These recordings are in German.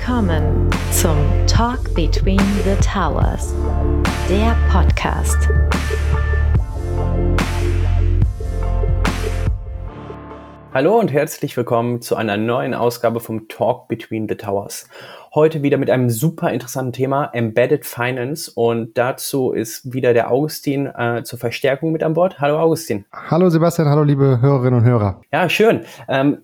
Willkommen zum Talk Between the Towers, der Podcast. Hallo und herzlich willkommen zu einer neuen Ausgabe vom Talk Between the Towers. Heute wieder mit einem super interessanten Thema, Embedded Finance. Und dazu ist wieder der Augustin äh, zur Verstärkung mit an Bord. Hallo Augustin. Hallo Sebastian, hallo liebe Hörerinnen und Hörer. Ja, schön. Ähm,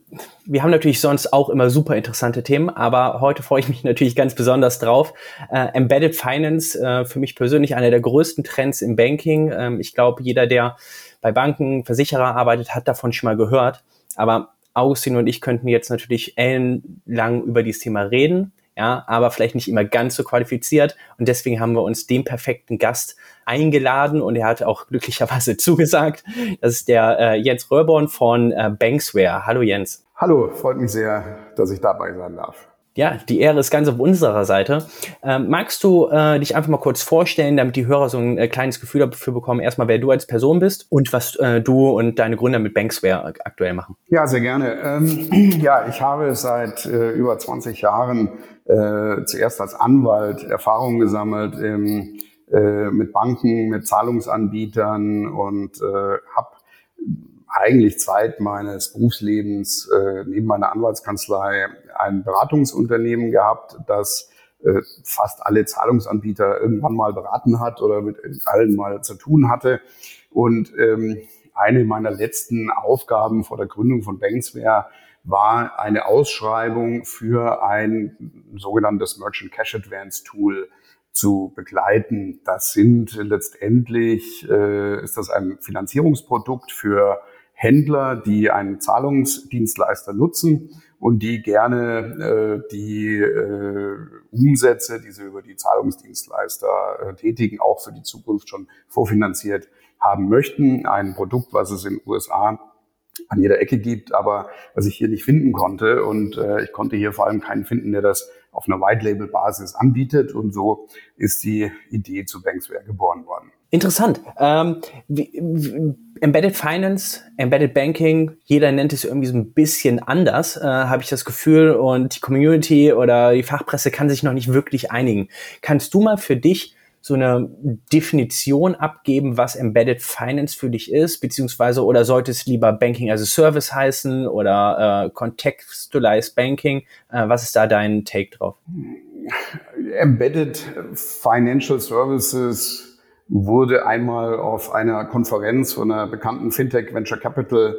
wir haben natürlich sonst auch immer super interessante Themen, aber heute freue ich mich natürlich ganz besonders drauf. Äh, Embedded Finance, äh, für mich persönlich einer der größten Trends im Banking. Ähm, ich glaube, jeder, der bei Banken, Versicherer arbeitet, hat davon schon mal gehört. Aber Augustin und ich könnten jetzt natürlich ellenlang über dieses Thema reden ja, aber vielleicht nicht immer ganz so qualifiziert. Und deswegen haben wir uns den perfekten Gast eingeladen und er hat auch glücklicherweise zugesagt. Das ist der äh, Jens Röhrborn von äh, Banksware. Hallo Jens. Hallo, freut mich sehr, dass ich dabei sein darf. Ja, die Ehre ist ganz auf unserer Seite. Ähm, magst du äh, dich einfach mal kurz vorstellen, damit die Hörer so ein äh, kleines Gefühl dafür bekommen, erstmal wer du als Person bist und was äh, du und deine Gründer mit Banksware aktuell machen? Ja, sehr gerne. Ähm, ja, ich habe seit äh, über 20 Jahren äh, zuerst als Anwalt Erfahrungen gesammelt im, äh, mit Banken, mit Zahlungsanbietern und äh, habe eigentlich Zeit meines Berufslebens äh, neben meiner Anwaltskanzlei ein Beratungsunternehmen gehabt, das äh, fast alle Zahlungsanbieter irgendwann mal beraten hat oder mit allen mal zu tun hatte. Und ähm, eine meiner letzten Aufgaben vor der Gründung von Banksware war eine Ausschreibung für ein sogenanntes Merchant Cash Advance Tool zu begleiten. Das sind letztendlich, äh, ist das ein Finanzierungsprodukt für Händler, die einen Zahlungsdienstleister nutzen und die gerne äh, die äh, Umsätze, die sie über die Zahlungsdienstleister äh, tätigen, auch für die Zukunft schon vorfinanziert haben möchten. Ein Produkt, was es in den USA an jeder Ecke gibt, aber was ich hier nicht finden konnte. Und äh, ich konnte hier vor allem keinen finden, der das auf einer White-Label-Basis anbietet. Und so ist die Idee zu Banksware geboren worden. Interessant. Ähm, Embedded Finance, Embedded Banking, jeder nennt es irgendwie so ein bisschen anders, äh, habe ich das Gefühl. Und die Community oder die Fachpresse kann sich noch nicht wirklich einigen. Kannst du mal für dich so eine Definition abgeben, was Embedded Finance für dich ist, beziehungsweise oder sollte es lieber Banking as a Service heißen oder äh, Contextualized Banking? Äh, was ist da dein Take drauf? Embedded Financial Services wurde einmal auf einer Konferenz von einer bekannten Fintech Venture Capital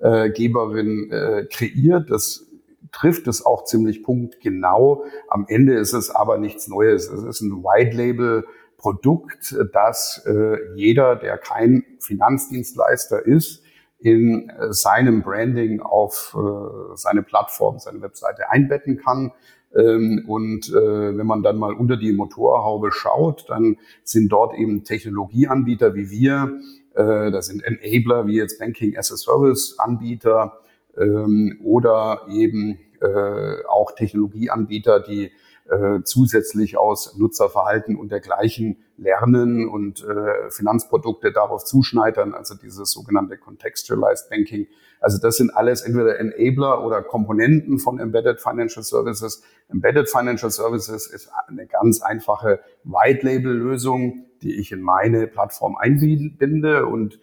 äh, Geberin äh, kreiert. Das trifft es auch ziemlich punktgenau. Am Ende ist es aber nichts Neues. Es ist ein White Label Produkt, das äh, jeder, der kein Finanzdienstleister ist, in äh, seinem Branding auf äh, seine Plattform, seine Webseite einbetten kann. Ähm, und äh, wenn man dann mal unter die Motorhaube schaut, dann sind dort eben Technologieanbieter wie wir, äh, das sind Enabler wie jetzt Banking as a Service Anbieter ähm, oder eben äh, auch Technologieanbieter, die äh, zusätzlich aus Nutzerverhalten und dergleichen lernen und äh, Finanzprodukte darauf zuschneidern, also dieses sogenannte Contextualized Banking. Also das sind alles entweder Enabler oder Komponenten von Embedded Financial Services. Embedded Financial Services ist eine ganz einfache White-Label-Lösung, die ich in meine Plattform einbinde und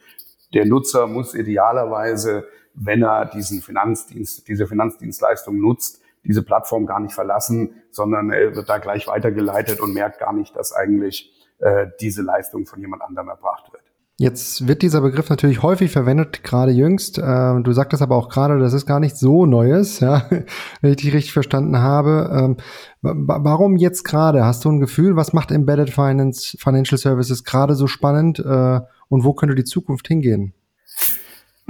der Nutzer muss idealerweise, wenn er diesen Finanzdienst, diese Finanzdienstleistung nutzt, diese Plattform gar nicht verlassen, sondern er wird da gleich weitergeleitet und merkt gar nicht, dass eigentlich äh, diese Leistung von jemand anderem erbracht wird. Jetzt wird dieser Begriff natürlich häufig verwendet, gerade jüngst. Äh, du sagtest aber auch gerade, das ist gar nicht so Neues, ja, wenn ich dich richtig verstanden habe. Ähm, warum jetzt gerade? Hast du ein Gefühl, was macht Embedded Finance, Financial Services gerade so spannend äh, und wo könnte die Zukunft hingehen?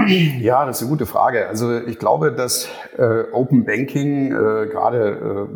Ja, das ist eine gute Frage. Also ich glaube, dass äh, Open Banking äh, gerade äh,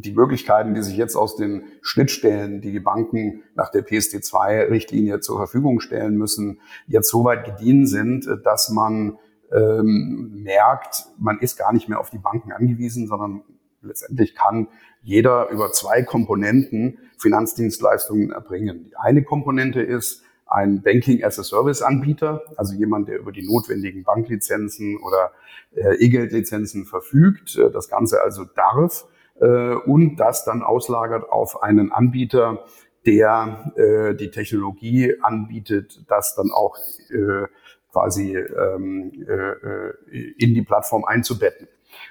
die Möglichkeiten, die sich jetzt aus den Schnittstellen, die die Banken nach der PSD2-Richtlinie zur Verfügung stellen müssen, jetzt so weit gediehen sind, äh, dass man ähm, merkt, man ist gar nicht mehr auf die Banken angewiesen, sondern letztendlich kann jeder über zwei Komponenten Finanzdienstleistungen erbringen. Die eine Komponente ist, ein Banking-as-a-Service-Anbieter, also jemand, der über die notwendigen Banklizenzen oder äh, E-Geld-Lizenzen verfügt, äh, das Ganze also darf äh, und das dann auslagert auf einen Anbieter, der äh, die Technologie anbietet, das dann auch äh, quasi ähm, äh, in die Plattform einzubetten.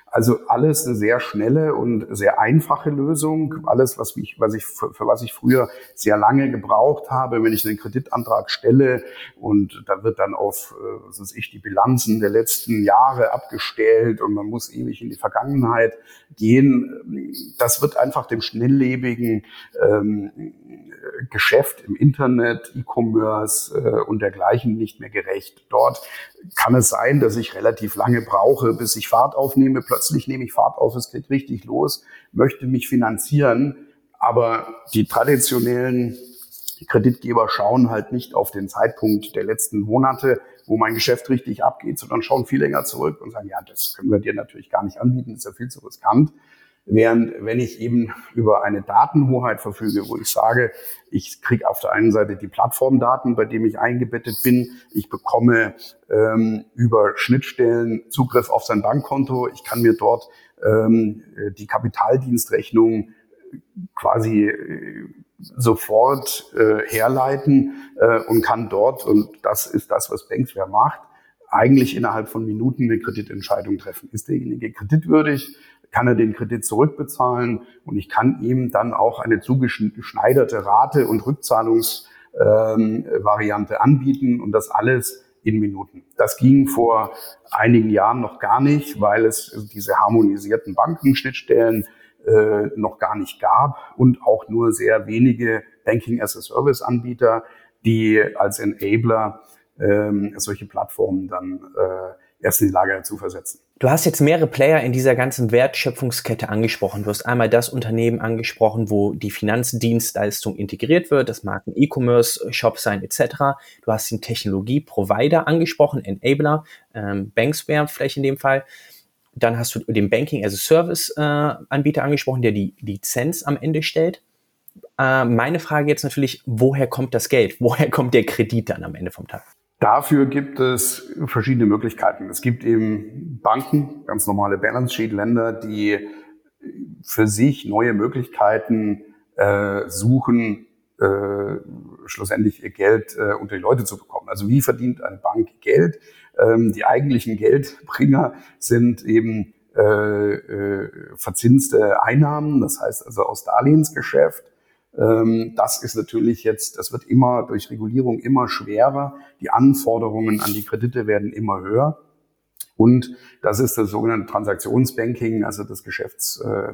Also alles eine sehr schnelle und sehr einfache Lösung. Alles, was ich, was ich, für, für was ich früher sehr lange gebraucht habe, wenn ich einen Kreditantrag stelle und da wird dann auf, äh, was weiß ich, die Bilanzen der letzten Jahre abgestellt und man muss ewig in die Vergangenheit gehen. Das wird einfach dem schnelllebigen ähm, Geschäft im Internet, E-Commerce äh, und dergleichen nicht mehr gerecht. Dort kann es sein, dass ich relativ lange brauche, bis ich Fahrt aufnehme. Plötzlich nehme ich Fahrt auf, es geht richtig los, möchte mich finanzieren, aber die traditionellen Kreditgeber schauen halt nicht auf den Zeitpunkt der letzten Monate, wo mein Geschäft richtig abgeht, sondern schauen viel länger zurück und sagen, ja, das können wir dir natürlich gar nicht anbieten, ist ja viel zu riskant. Während wenn ich eben über eine Datenhoheit verfüge, wo ich sage, ich kriege auf der einen Seite die Plattformdaten, bei dem ich eingebettet bin, ich bekomme ähm, über Schnittstellen Zugriff auf sein Bankkonto, ich kann mir dort ähm, die Kapitaldienstrechnung quasi äh, sofort äh, herleiten äh, und kann dort, und das ist das, was Banksware macht, eigentlich innerhalb von Minuten eine Kreditentscheidung treffen. Ist derjenige kreditwürdig? kann er den Kredit zurückbezahlen und ich kann ihm dann auch eine zugeschneiderte Rate und Rückzahlungsvariante ähm, anbieten und das alles in Minuten. Das ging vor einigen Jahren noch gar nicht, weil es diese harmonisierten Bankenschnittstellen äh, noch gar nicht gab und auch nur sehr wenige Banking as a Service Anbieter, die als Enabler ähm, solche Plattformen dann äh, erst in die Lage dazu versetzen. Du hast jetzt mehrere Player in dieser ganzen Wertschöpfungskette angesprochen. Du hast einmal das Unternehmen angesprochen, wo die Finanzdienstleistung integriert wird. Das mag ein E-Commerce-Shop sein etc. Du hast den Technologie-Provider angesprochen, Enabler, ähm, Banksware vielleicht in dem Fall. Dann hast du den Banking as a Service-Anbieter äh, angesprochen, der die Lizenz am Ende stellt. Äh, meine Frage jetzt natürlich, woher kommt das Geld? Woher kommt der Kredit dann am Ende vom Tag? Dafür gibt es verschiedene Möglichkeiten. Es gibt eben Banken, ganz normale Balance Sheet Länder, die für sich neue Möglichkeiten äh, suchen, äh, schlussendlich ihr Geld äh, unter die Leute zu bekommen. Also wie verdient eine Bank Geld? Ähm, die eigentlichen Geldbringer sind eben äh, äh, verzinste Einnahmen, das heißt also aus Darlehensgeschäft das ist natürlich jetzt, das wird immer durch Regulierung immer schwerer. Die Anforderungen an die Kredite werden immer höher. Und das ist das sogenannte Transaktionsbanking, also das Geschäfts, äh,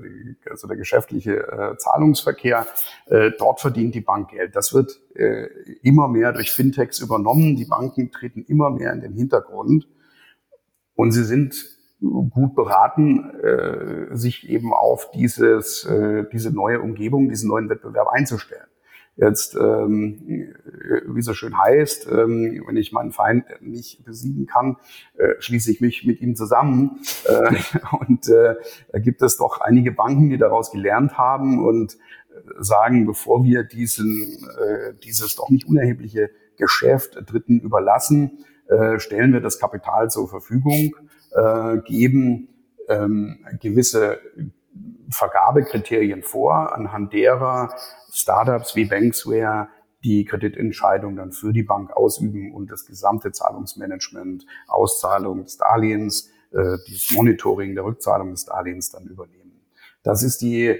also der geschäftliche äh, Zahlungsverkehr. Äh, dort verdient die Bank Geld. Das wird immer mehr durch Fintechs übernommen. Die Banken treten immer mehr in den Hintergrund. Und sie sind gut beraten, äh, sich eben auf dieses, äh, diese neue Umgebung, diesen neuen Wettbewerb einzustellen. Jetzt, ähm, wie so schön heißt, ähm, wenn ich meinen Feind nicht besiegen kann, äh, schließe ich mich mit ihm zusammen. Äh, und äh, da gibt es doch einige Banken, die daraus gelernt haben und äh, sagen, bevor wir diesen, äh, dieses doch nicht unerhebliche Geschäft Dritten überlassen, äh, stellen wir das Kapital zur Verfügung äh, geben ähm, gewisse Vergabekriterien vor, anhand derer Startups wie Banksware die Kreditentscheidung dann für die Bank ausüben und das gesamte Zahlungsmanagement, Auszahlung des Darlehens, äh, das Monitoring der Rückzahlung des Darlehens dann übernehmen. Das ist die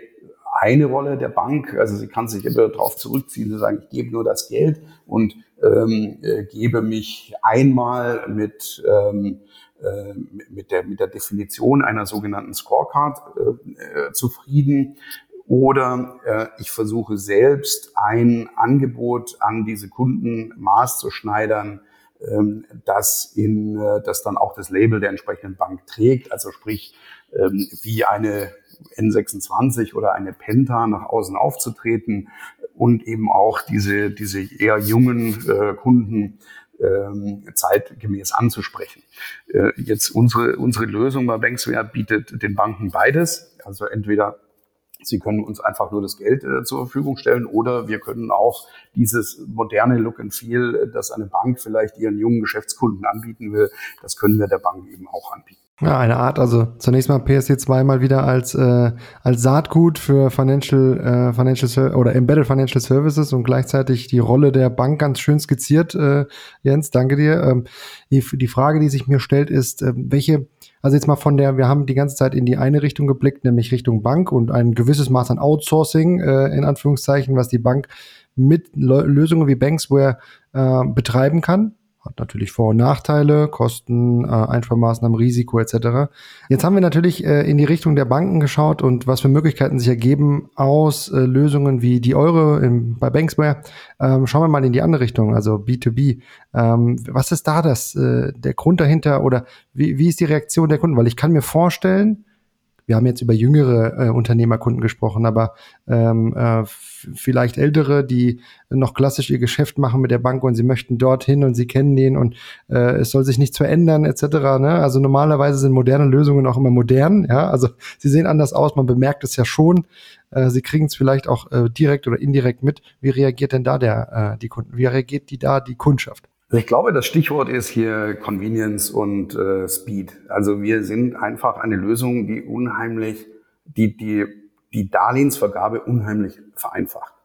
eine Rolle der Bank. Also sie kann sich immer darauf zurückziehen, zu sagen, ich gebe nur das Geld und ähm, äh, gebe mich einmal mit ähm, äh, mit, der, mit der Definition einer sogenannten Scorecard äh, äh, zufrieden. Oder äh, ich versuche selbst ein Angebot an diese Kunden maßzuschneidern, ähm, das, in, äh, das dann auch das Label der entsprechenden Bank trägt. Also sprich, ähm, wie eine N26 oder eine Penta nach außen aufzutreten und eben auch diese, diese eher jungen äh, Kunden ähm, zeitgemäß anzusprechen. Äh, jetzt unsere, unsere Lösung bei Banksware bietet den Banken beides. Also entweder Sie können uns einfach nur das Geld äh, zur Verfügung stellen oder wir können auch dieses moderne Look and Feel, das eine Bank vielleicht ihren jungen Geschäftskunden anbieten will, das können wir der Bank eben auch anbieten. Ja, eine Art, also zunächst mal PSD2 mal wieder als, äh, als Saatgut für Financial, äh, Financial oder Embedded Financial Services und gleichzeitig die Rolle der Bank ganz schön skizziert. Äh, Jens, danke dir. Ähm, die, die Frage, die sich mir stellt, ist, äh, welche, also jetzt mal von der, wir haben die ganze Zeit in die eine Richtung geblickt, nämlich Richtung Bank und ein gewisses Maß an Outsourcing, äh, in Anführungszeichen, was die Bank mit Lösungen wie Banksware äh, betreiben kann hat natürlich Vor- und Nachteile, Kosten, äh, Einsparmaßnahmen, Risiko etc. Jetzt haben wir natürlich äh, in die Richtung der Banken geschaut und was für Möglichkeiten sich ergeben aus äh, Lösungen wie die Euro bei Banksware. Ähm, schauen wir mal in die andere Richtung, also B2B. Ähm, was ist da das, der Grund dahinter oder wie ist die Reaktion der Kunden? Weil ich kann mir vorstellen, wir haben jetzt über jüngere äh, Unternehmerkunden gesprochen, aber ähm, äh, vielleicht ältere, die noch klassisch ihr Geschäft machen mit der Bank und sie möchten dorthin und sie kennen den und äh, es soll sich nichts verändern etc. Ne? Also normalerweise sind moderne Lösungen auch immer modern, ja, also sie sehen anders aus, man bemerkt es ja schon. Äh, sie kriegen es vielleicht auch äh, direkt oder indirekt mit. Wie reagiert denn da der äh, die Kunden? Wie reagiert die da die Kundschaft? Also ich glaube, das Stichwort ist hier Convenience und äh, Speed. Also wir sind einfach eine Lösung, die unheimlich, die die, die Darlehensvergabe unheimlich vereinfacht.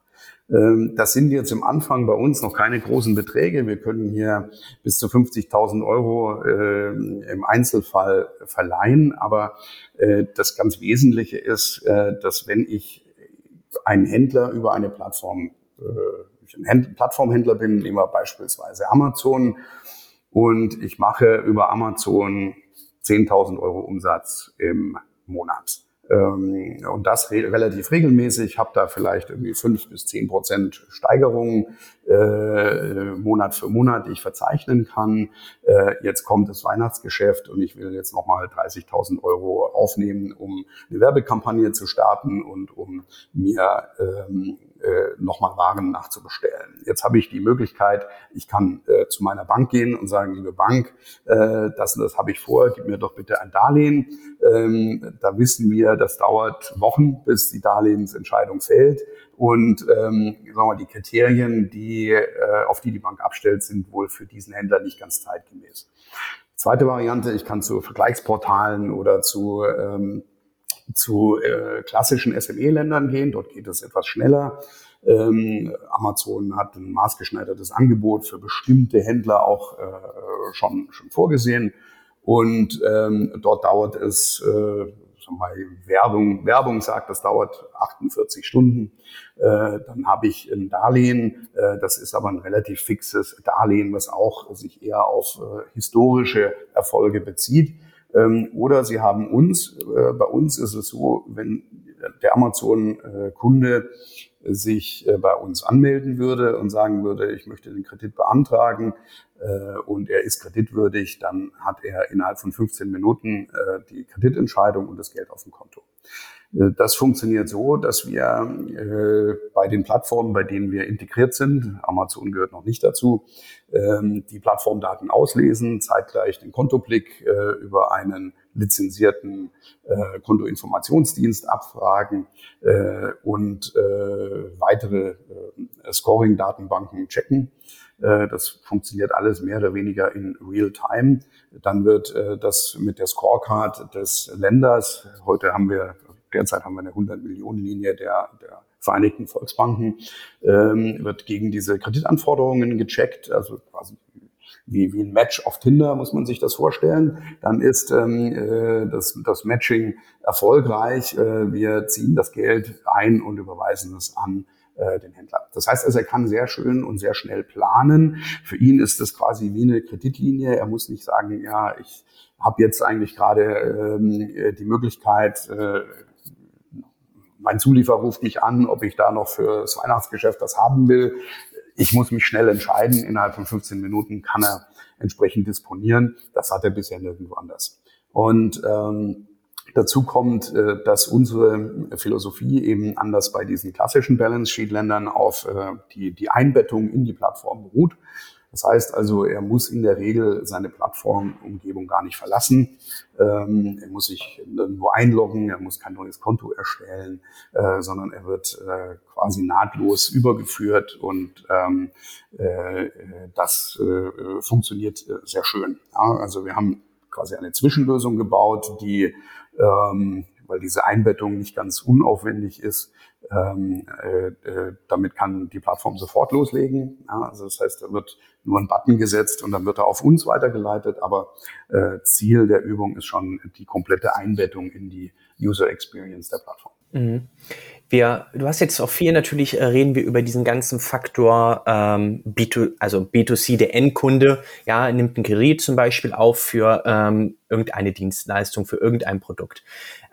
Ähm, das sind jetzt im Anfang bei uns noch keine großen Beträge. Wir können hier bis zu 50.000 Euro äh, im Einzelfall verleihen. Aber äh, das ganz Wesentliche ist, äh, dass wenn ich einen Händler über eine Plattform äh, ich ein Plattformhändler bin, nehmen wir beispielsweise Amazon. Und ich mache über Amazon 10.000 Euro Umsatz im Monat. Ähm, und das re relativ regelmäßig, habe da vielleicht irgendwie fünf bis zehn Prozent Steigerungen äh, Monat für Monat, ich verzeichnen kann. Äh, jetzt kommt das Weihnachtsgeschäft und ich will jetzt nochmal 30.000 Euro aufnehmen, um eine Werbekampagne zu starten und um mir ähm, äh, nochmal Waren nachzubestellen. Jetzt habe ich die Möglichkeit, ich kann äh, zu meiner Bank gehen und sagen, liebe Bank, äh, das das habe ich vor, gib mir doch bitte ein Darlehen. Ähm, da wissen wir, das dauert Wochen, bis die Darlehensentscheidung fällt. Und ähm, sagen wir mal, die Kriterien, die, äh, auf die die Bank abstellt, sind wohl für diesen Händler nicht ganz zeitgemäß. Zweite Variante, ich kann zu Vergleichsportalen oder zu ähm, zu äh, klassischen SME-Ländern gehen. Dort geht es etwas schneller. Ähm, Amazon hat ein maßgeschneidertes Angebot für bestimmte Händler auch äh, schon, schon vorgesehen. Und ähm, dort dauert es, äh, mal, Werbung, Werbung sagt, das dauert 48 Stunden. Äh, dann habe ich ein Darlehen, äh, das ist aber ein relativ fixes Darlehen, was auch sich eher auf äh, historische Erfolge bezieht. Ähm, oder Sie haben uns, äh, bei uns ist es so, wenn der Amazon-Kunde sich äh, bei uns anmelden würde und sagen würde, ich möchte den Kredit beantragen äh, und er ist kreditwürdig, dann hat er innerhalb von 15 Minuten die Kreditentscheidung und das Geld auf dem Konto. Äh, das funktioniert so, dass wir äh, bei den Plattformen, bei denen wir integriert sind, Amazon gehört noch nicht dazu, ähm, die Plattformdaten auslesen, zeitgleich den Kontoblick äh, über einen lizenzierten Kontoinformationsdienst abfragen und weitere Scoring-Datenbanken checken. Das funktioniert alles mehr oder weniger in Real-Time. Dann wird das mit der Scorecard des Länders, heute haben wir derzeit haben wir eine 100 Millionen Linie der, der Vereinigten Volksbanken, ähm, wird gegen diese Kreditanforderungen gecheckt, also quasi wie, wie ein Match auf Tinder, muss man sich das vorstellen. Dann ist ähm, äh, das, das Matching erfolgreich. Äh, wir ziehen das Geld ein und überweisen es an äh, den Händler. Das heißt also, er kann sehr schön und sehr schnell planen. Für ihn ist das quasi wie eine Kreditlinie. Er muss nicht sagen, ja, ich habe jetzt eigentlich gerade ähm, die Möglichkeit, äh, mein Zulieferer ruft mich an, ob ich da noch für das Weihnachtsgeschäft was haben will. Ich muss mich schnell entscheiden. Innerhalb von 15 Minuten kann er entsprechend disponieren. Das hat er bisher nirgendwo anders. Und ähm, dazu kommt, äh, dass unsere Philosophie eben anders bei diesen klassischen Balance Sheet Ländern auf äh, die, die Einbettung in die Plattform beruht. Das heißt also, er muss in der Regel seine Plattformumgebung gar nicht verlassen. Ähm, er muss sich nirgendwo einloggen, er muss kein neues Konto erstellen, äh, sondern er wird äh, quasi nahtlos übergeführt und ähm, äh, das äh, funktioniert sehr schön. Ja, also wir haben quasi eine Zwischenlösung gebaut, die, ähm, weil diese Einbettung nicht ganz unaufwendig ist, ähm, äh, äh, damit kann die Plattform sofort loslegen. Ja, also das heißt, da wird nur ein Button gesetzt und dann wird er auf uns weitergeleitet. Aber äh, Ziel der Übung ist schon die komplette Einbettung in die User Experience der Plattform. Mhm. Wir, du hast jetzt auch viel natürlich, äh, reden wir über diesen ganzen Faktor ähm, B2, also B2C, der Endkunde, ja, nimmt ein Gerät zum Beispiel auf für ähm, irgendeine Dienstleistung, für irgendein Produkt.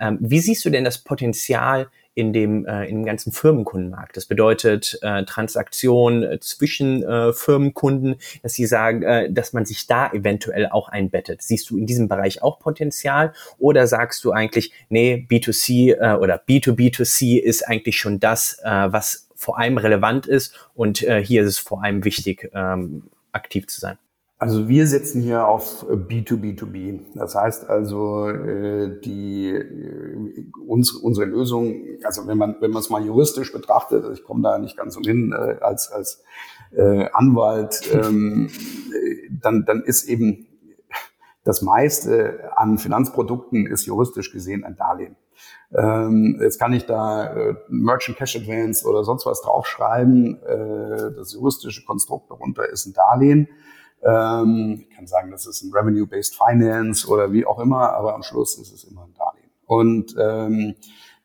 Ähm, wie siehst du denn das Potenzial in dem, äh, in dem ganzen Firmenkundenmarkt. Das bedeutet äh, Transaktion äh, zwischen äh, Firmenkunden, dass sie sagen, äh, dass man sich da eventuell auch einbettet. Siehst du in diesem Bereich auch Potenzial oder sagst du eigentlich, nee, B2C äh, oder B2B2C ist eigentlich schon das, äh, was vor allem relevant ist und äh, hier ist es vor allem wichtig, ähm, aktiv zu sein? Also wir setzen hier auf B2B2B. Das heißt also, äh, die, äh, uns, unsere Lösung, also wenn man wenn man es mal juristisch betrachtet, ich komme da nicht ganz umhin äh, als, als Anwalt, ähm, dann, dann ist eben das meiste an Finanzprodukten ist juristisch gesehen ein Darlehen. Ähm, jetzt kann ich da äh, Merchant Cash Advance oder sonst was draufschreiben. Äh, das juristische Konstrukt darunter ist ein Darlehen. Ähm, ich kann sagen, das ist ein Revenue-Based Finance oder wie auch immer, aber am Schluss ist es immer ein Darlehen. Und ähm,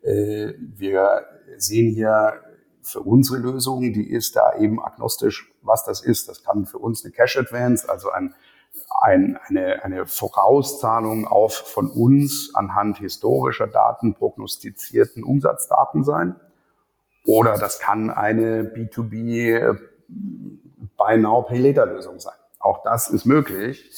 äh, wir sehen hier für unsere Lösung, die ist da eben agnostisch, was das ist. Das kann für uns eine Cash Advance, also ein, ein, eine, eine Vorauszahlung auf von uns anhand historischer Daten prognostizierten Umsatzdaten sein. Oder das kann eine B2B Buy Now Pay Later Lösung sein. Auch das ist möglich,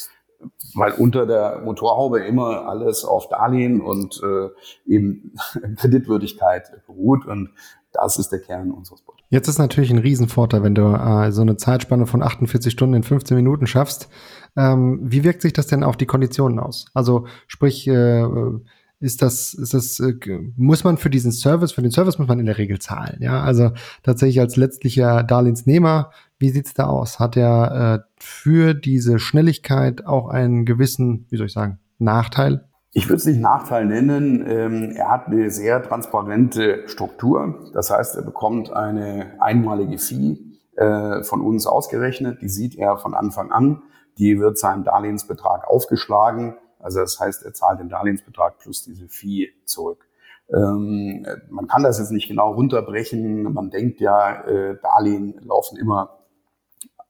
weil unter der Motorhaube immer alles auf Darlehen und äh, eben Kreditwürdigkeit beruht. Und das ist der Kern unseres Produkts. Jetzt ist natürlich ein Riesenvorteil, wenn du äh, so eine Zeitspanne von 48 Stunden in 15 Minuten schaffst. Ähm, wie wirkt sich das denn auf die Konditionen aus? Also sprich, äh, ist das, ist das, äh, muss man für diesen Service, für den Service muss man in der Regel zahlen. Ja, also tatsächlich als letztlicher Darlehensnehmer, wie sieht's da aus? Hat er äh, für diese Schnelligkeit auch einen gewissen, wie soll ich sagen, Nachteil? Ich würde es nicht Nachteil nennen. Ähm, er hat eine sehr transparente Struktur. Das heißt, er bekommt eine einmalige Fee äh, von uns ausgerechnet. Die sieht er von Anfang an. Die wird seinem Darlehensbetrag aufgeschlagen also das heißt, er zahlt den Darlehensbetrag plus diese Fee zurück. Ähm, man kann das jetzt nicht genau runterbrechen. Man denkt ja, äh, Darlehen laufen immer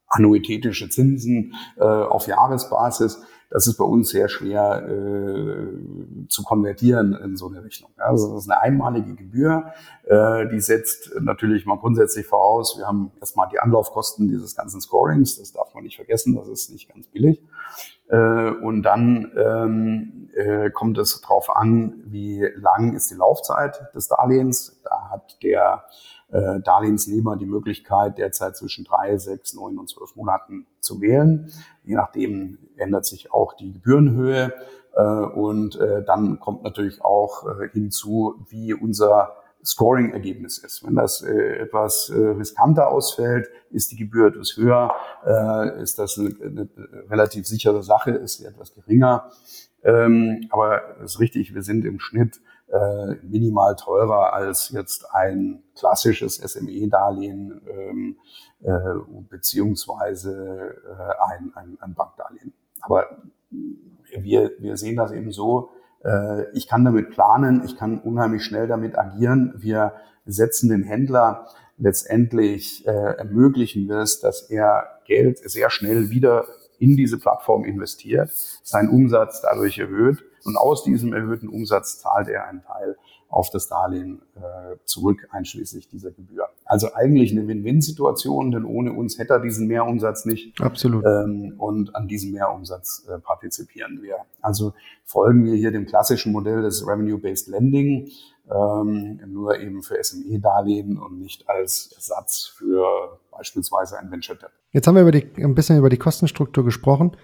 annuitätische Zinsen äh, auf Jahresbasis. Das ist bei uns sehr schwer äh, zu konvertieren in so eine Richtung. Also das ist eine einmalige Gebühr, äh, die setzt natürlich mal grundsätzlich voraus, wir haben erstmal die Anlaufkosten dieses ganzen Scorings, das darf man nicht vergessen, das ist nicht ganz billig. Äh, und dann ähm, äh, kommt es darauf an, wie lang ist die Laufzeit des Darlehens. Da hat der äh, Darlehensnehmer die Möglichkeit, derzeit zwischen drei, sechs, neun und zwölf Monaten zu wählen. Je nachdem ändert sich auch die Gebührenhöhe. Äh, und äh, dann kommt natürlich auch äh, hinzu, wie unser Scoring-Ergebnis ist. Wenn das äh, etwas äh, riskanter ausfällt, ist die Gebühr etwas höher, äh, ist das eine, eine, relativ sichere Sache, ist sie etwas geringer. Ähm, aber es ist richtig, wir sind im Schnitt äh, minimal teurer als jetzt ein klassisches SME-Darlehen ähm, äh, beziehungsweise äh, ein, ein, ein Bankdarlehen. Aber wir, wir sehen das eben so, ich kann damit planen, ich kann unheimlich schnell damit agieren. Wir setzen den Händler letztendlich, äh, ermöglichen wir es, dass er Geld sehr schnell wieder in diese Plattform investiert, seinen Umsatz dadurch erhöht und aus diesem erhöhten Umsatz zahlt er einen Teil auf das Darlehen äh, zurück, einschließlich dieser Gebühr. Also eigentlich eine Win-Win-Situation, denn ohne uns hätte er diesen Mehrumsatz nicht. Absolut. Ähm, und an diesem Mehrumsatz äh, partizipieren wir. Also folgen wir hier dem klassischen Modell des Revenue-Based Lending, ähm, nur eben für SME-Darlehen und nicht als Ersatz für beispielsweise ein Venture Debt. Jetzt haben wir über die, ein bisschen über die Kostenstruktur gesprochen.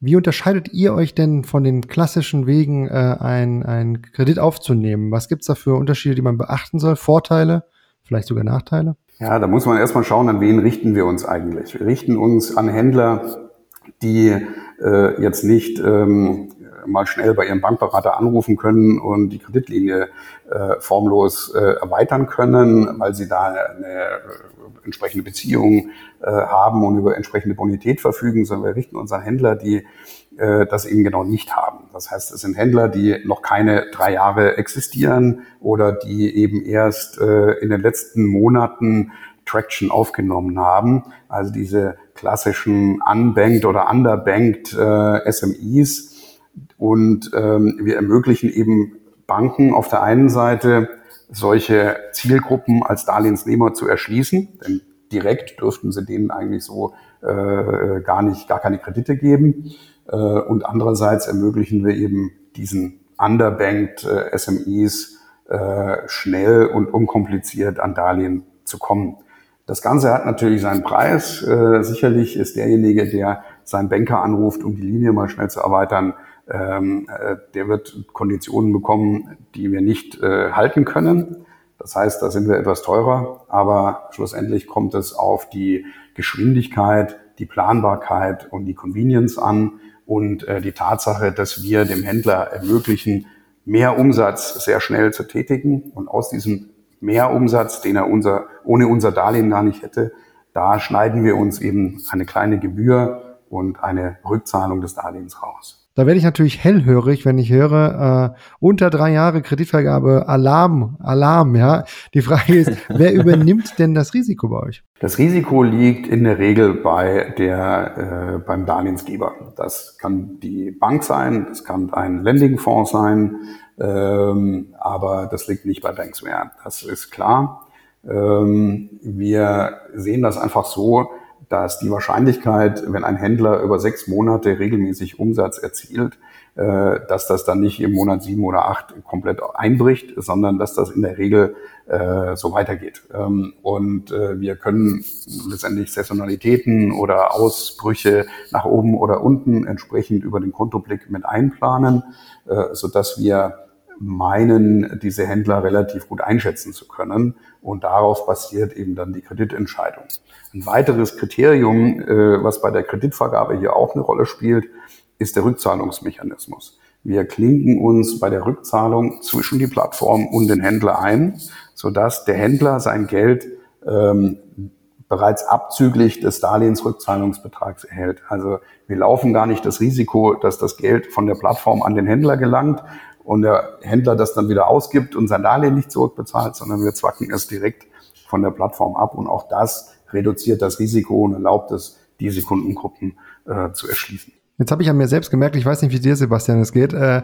Wie unterscheidet ihr euch denn von den klassischen Wegen, äh, ein, ein Kredit aufzunehmen? Was gibt's da für Unterschiede, die man beachten soll? Vorteile, vielleicht sogar Nachteile? Ja, da muss man erstmal schauen, an wen richten wir uns eigentlich. Wir richten uns an Händler, die äh, jetzt nicht ähm, mal schnell bei ihrem Bankberater anrufen können und die Kreditlinie äh, formlos äh, erweitern können, weil sie da eine äh, entsprechende Beziehung äh, haben und über entsprechende Bonität verfügen, sondern wir richten uns an Händler, die äh, das eben genau nicht haben. Das heißt, es sind Händler, die noch keine drei Jahre existieren oder die eben erst äh, in den letzten Monaten Traction aufgenommen haben. Also diese klassischen unbanked oder underbanked äh, SMEs. Und ähm, wir ermöglichen eben Banken auf der einen Seite solche Zielgruppen als Darlehensnehmer zu erschließen, denn direkt dürften sie denen eigentlich so äh, gar nicht, gar keine Kredite geben. Äh, und andererseits ermöglichen wir eben diesen underbanked äh, SMEs äh, schnell und unkompliziert an Darlehen zu kommen. Das Ganze hat natürlich seinen Preis. Äh, sicherlich ist derjenige, der seinen Banker anruft, um die Linie mal schnell zu erweitern, ähm, äh, der wird Konditionen bekommen, die wir nicht äh, halten können. Das heißt, da sind wir etwas teurer, aber schlussendlich kommt es auf die Geschwindigkeit, die Planbarkeit und die Convenience an und äh, die Tatsache, dass wir dem Händler ermöglichen, mehr Umsatz sehr schnell zu tätigen und aus diesem Mehrumsatz, den er unser, ohne unser Darlehen gar nicht hätte, da schneiden wir uns eben eine kleine Gebühr und eine Rückzahlung des Darlehens raus. Da werde ich natürlich hellhörig, wenn ich höre, äh, unter drei Jahre Kreditvergabe, Alarm, Alarm, ja. Die Frage ist, wer übernimmt denn das Risiko bei euch? Das Risiko liegt in der Regel bei der, äh, beim Darlehensgeber. Das kann die Bank sein, das kann ein Lendingfonds sein, ähm, aber das liegt nicht bei Banksware. Das ist klar. Ähm, wir sehen das einfach so, dass die Wahrscheinlichkeit, wenn ein Händler über sechs Monate regelmäßig Umsatz erzielt, äh, dass das dann nicht im Monat sieben oder acht komplett einbricht, sondern dass das in der Regel äh, so weitergeht. Ähm, und äh, wir können letztendlich Saisonalitäten oder Ausbrüche nach oben oder unten entsprechend über den Kontoblick mit einplanen, so dass wir meinen, diese Händler relativ gut einschätzen zu können. Und darauf basiert eben dann die Kreditentscheidung. Ein weiteres Kriterium, äh, was bei der Kreditvergabe hier auch eine Rolle spielt, ist der Rückzahlungsmechanismus. Wir klinken uns bei der Rückzahlung zwischen die Plattform und den Händler ein, sodass der Händler sein Geld ähm, bereits abzüglich des Darlehensrückzahlungsbetrags erhält. Also wir laufen gar nicht das Risiko, dass das Geld von der Plattform an den Händler gelangt, und der Händler das dann wieder ausgibt und sein Darlehen nicht zurückbezahlt, sondern wir zwacken es direkt von der Plattform ab und auch das reduziert das Risiko und erlaubt es, diese Kundengruppen äh, zu erschließen. Jetzt habe ich an mir selbst gemerkt, ich weiß nicht, wie dir, Sebastian, es geht. Äh,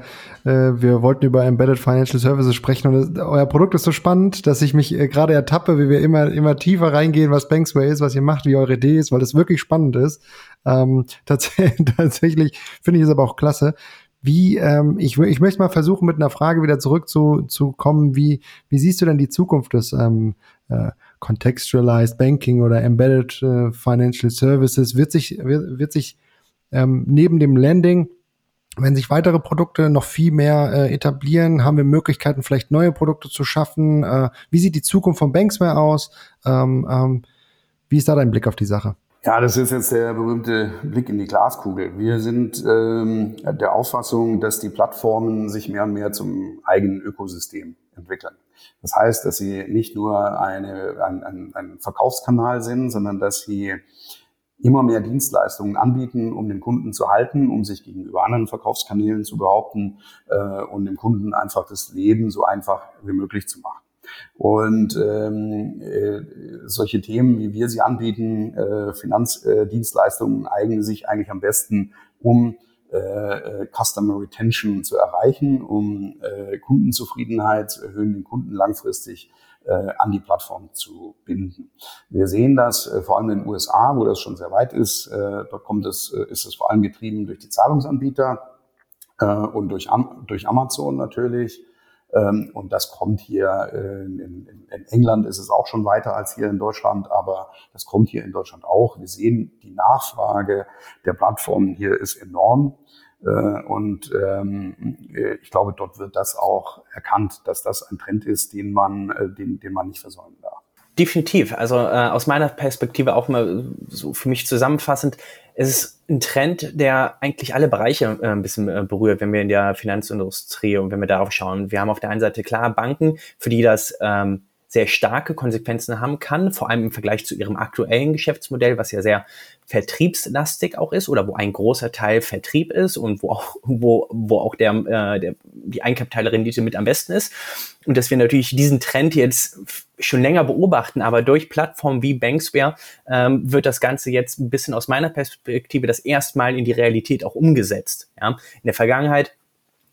äh, wir wollten über Embedded Financial Services sprechen und das, euer Produkt ist so spannend, dass ich mich äh, gerade ertappe, wie wir immer, immer tiefer reingehen, was Banksware ist, was ihr macht, wie eure Idee ist, weil es wirklich spannend ist. Ähm, tats tatsächlich finde ich es aber auch klasse. Wie, ähm, ich, ich möchte mal versuchen, mit einer Frage wieder zurück zu, zu kommen. Wie, wie siehst du denn die Zukunft des ähm, äh, Contextualized Banking oder Embedded äh, Financial Services? Wird sich, wird, wird sich ähm, neben dem Lending wenn sich weitere Produkte noch viel mehr äh, etablieren, haben wir Möglichkeiten, vielleicht neue Produkte zu schaffen. Äh, wie sieht die Zukunft von Banksware aus? Ähm, ähm, wie ist da dein Blick auf die Sache? Ja, das ist jetzt der berühmte Blick in die Glaskugel. Wir sind ähm, der Auffassung, dass die Plattformen sich mehr und mehr zum eigenen Ökosystem entwickeln. Das heißt, dass sie nicht nur eine, ein, ein, ein Verkaufskanal sind, sondern dass sie immer mehr Dienstleistungen anbieten, um den Kunden zu halten, um sich gegenüber anderen Verkaufskanälen zu behaupten äh, und dem Kunden einfach das Leben so einfach wie möglich zu machen. Und ähm, äh, solche Themen, wie wir sie anbieten, äh, Finanzdienstleistungen, äh, eignen sich eigentlich am besten, um äh, äh, Customer Retention zu erreichen, um äh, Kundenzufriedenheit zu erhöhen, den Kunden langfristig äh, an die Plattform zu binden. Wir sehen das äh, vor allem in den USA, wo das schon sehr weit ist. Äh, dort kommt es, äh, ist es vor allem getrieben durch die Zahlungsanbieter äh, und durch, durch Amazon natürlich. Ähm, und das kommt hier, äh, in, England ist es auch schon weiter als hier in Deutschland, aber das kommt hier in Deutschland auch. Wir sehen, die Nachfrage der Plattformen hier ist enorm. Äh, und ähm, ich glaube, dort wird das auch erkannt, dass das ein Trend ist, den man, äh, den, den man nicht versäumen darf. Definitiv. Also äh, aus meiner Perspektive auch mal so für mich zusammenfassend, es ist ein Trend, der eigentlich alle Bereiche äh, ein bisschen äh, berührt, wenn wir in der Finanzindustrie und wenn wir darauf schauen. Wir haben auf der einen Seite klar Banken, für die das ähm, sehr starke Konsequenzen haben kann, vor allem im Vergleich zu ihrem aktuellen Geschäftsmodell, was ja sehr vertriebslastig auch ist oder wo ein großer Teil Vertrieb ist und wo auch, wo, wo auch der, äh, der, die Eigenkapitalrendite mit am besten ist. Und dass wir natürlich diesen Trend jetzt schon länger beobachten, aber durch Plattformen wie Banksware ähm, wird das Ganze jetzt ein bisschen aus meiner Perspektive das erstmal in die Realität auch umgesetzt. Ja? In der Vergangenheit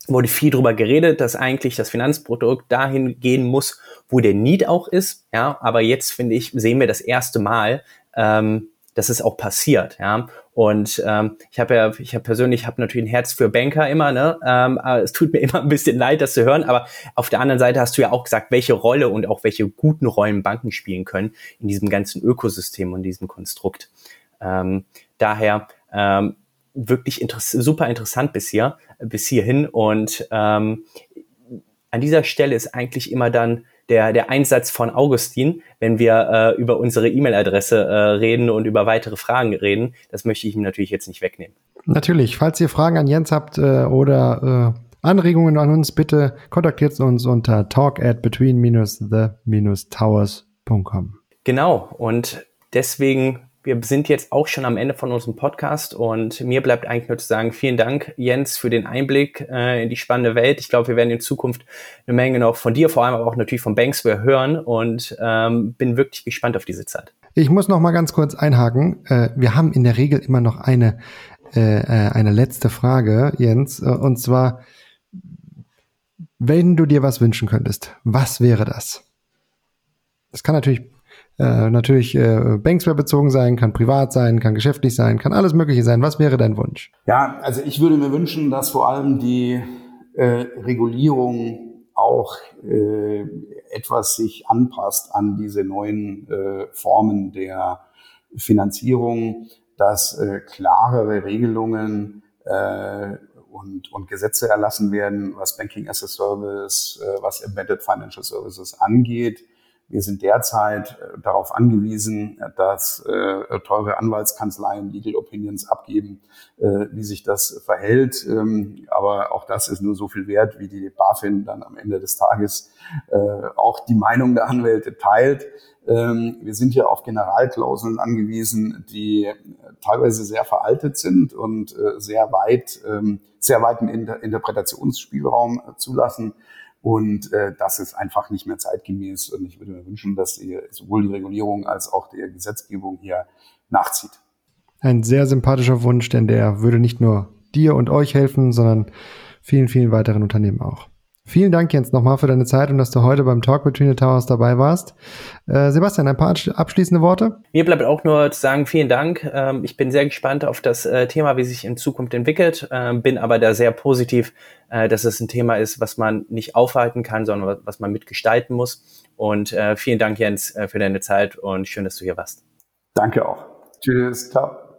wurde viel drüber geredet, dass eigentlich das Finanzprodukt dahin gehen muss, wo der Need auch ist. Ja, aber jetzt finde ich, sehen wir das erste Mal, ähm, dass es auch passiert. Ja, und ähm, ich habe ja, ich habe persönlich habe natürlich ein Herz für Banker immer. Ne, ähm, es tut mir immer ein bisschen leid, das zu hören. Aber auf der anderen Seite hast du ja auch gesagt, welche Rolle und auch welche guten Rollen Banken spielen können in diesem ganzen Ökosystem und diesem Konstrukt. Ähm, daher ähm, wirklich interess super interessant bis hier, bis hierhin. Und ähm, an dieser Stelle ist eigentlich immer dann der, der Einsatz von Augustin, wenn wir äh, über unsere E-Mail-Adresse äh, reden und über weitere Fragen reden. Das möchte ich ihm natürlich jetzt nicht wegnehmen. Natürlich. Falls ihr Fragen an Jens habt äh, oder äh, Anregungen an uns, bitte kontaktiert uns unter talk at between-the-towers.com. Genau. Und deswegen wir sind jetzt auch schon am Ende von unserem Podcast und mir bleibt eigentlich nur zu sagen, vielen Dank, Jens, für den Einblick äh, in die spannende Welt. Ich glaube, wir werden in Zukunft eine Menge noch von dir, vor allem aber auch natürlich von Banksware hören und ähm, bin wirklich gespannt auf diese Zeit. Ich muss noch mal ganz kurz einhaken. Äh, wir haben in der Regel immer noch eine, äh, äh eine letzte Frage, Jens, äh, und zwar, wenn du dir was wünschen könntest, was wäre das? Das kann natürlich äh, natürlich äh, Banksware bezogen sein, kann privat sein, kann geschäftlich sein, kann alles Mögliche sein. Was wäre dein Wunsch? Ja, also ich würde mir wünschen, dass vor allem die äh, Regulierung auch äh, etwas sich anpasst an diese neuen äh, Formen der Finanzierung, dass äh, klarere Regelungen äh, und, und Gesetze erlassen werden, was Banking as a Service, äh, was Embedded Financial Services angeht wir sind derzeit äh, darauf angewiesen, dass äh, teure Anwaltskanzleien Legal Opinions abgeben, äh, wie sich das verhält. Ähm, aber auch das ist nur so viel wert, wie die BaFin dann am Ende des Tages äh, auch die Meinung der Anwälte teilt. Ähm, wir sind ja auf Generalklauseln angewiesen, die teilweise sehr veraltet sind und äh, sehr weit, ähm, sehr weiten Inter Interpretationsspielraum zulassen. Und äh, das ist einfach nicht mehr zeitgemäß. Und ich würde mir wünschen, dass die, sowohl die Regulierung als auch die Gesetzgebung hier nachzieht. Ein sehr sympathischer Wunsch, denn der würde nicht nur dir und euch helfen, sondern vielen, vielen weiteren Unternehmen auch. Vielen Dank, Jens, nochmal für deine Zeit und dass du heute beim Talk Between the Towers dabei warst. Äh, Sebastian, ein paar abschließende Worte? Mir bleibt auch nur zu sagen, vielen Dank. Ähm, ich bin sehr gespannt auf das äh, Thema, wie sich in Zukunft entwickelt, äh, bin aber da sehr positiv, äh, dass es ein Thema ist, was man nicht aufhalten kann, sondern was man mitgestalten muss. Und äh, vielen Dank, Jens, äh, für deine Zeit und schön, dass du hier warst. Danke auch. Tschüss, ciao.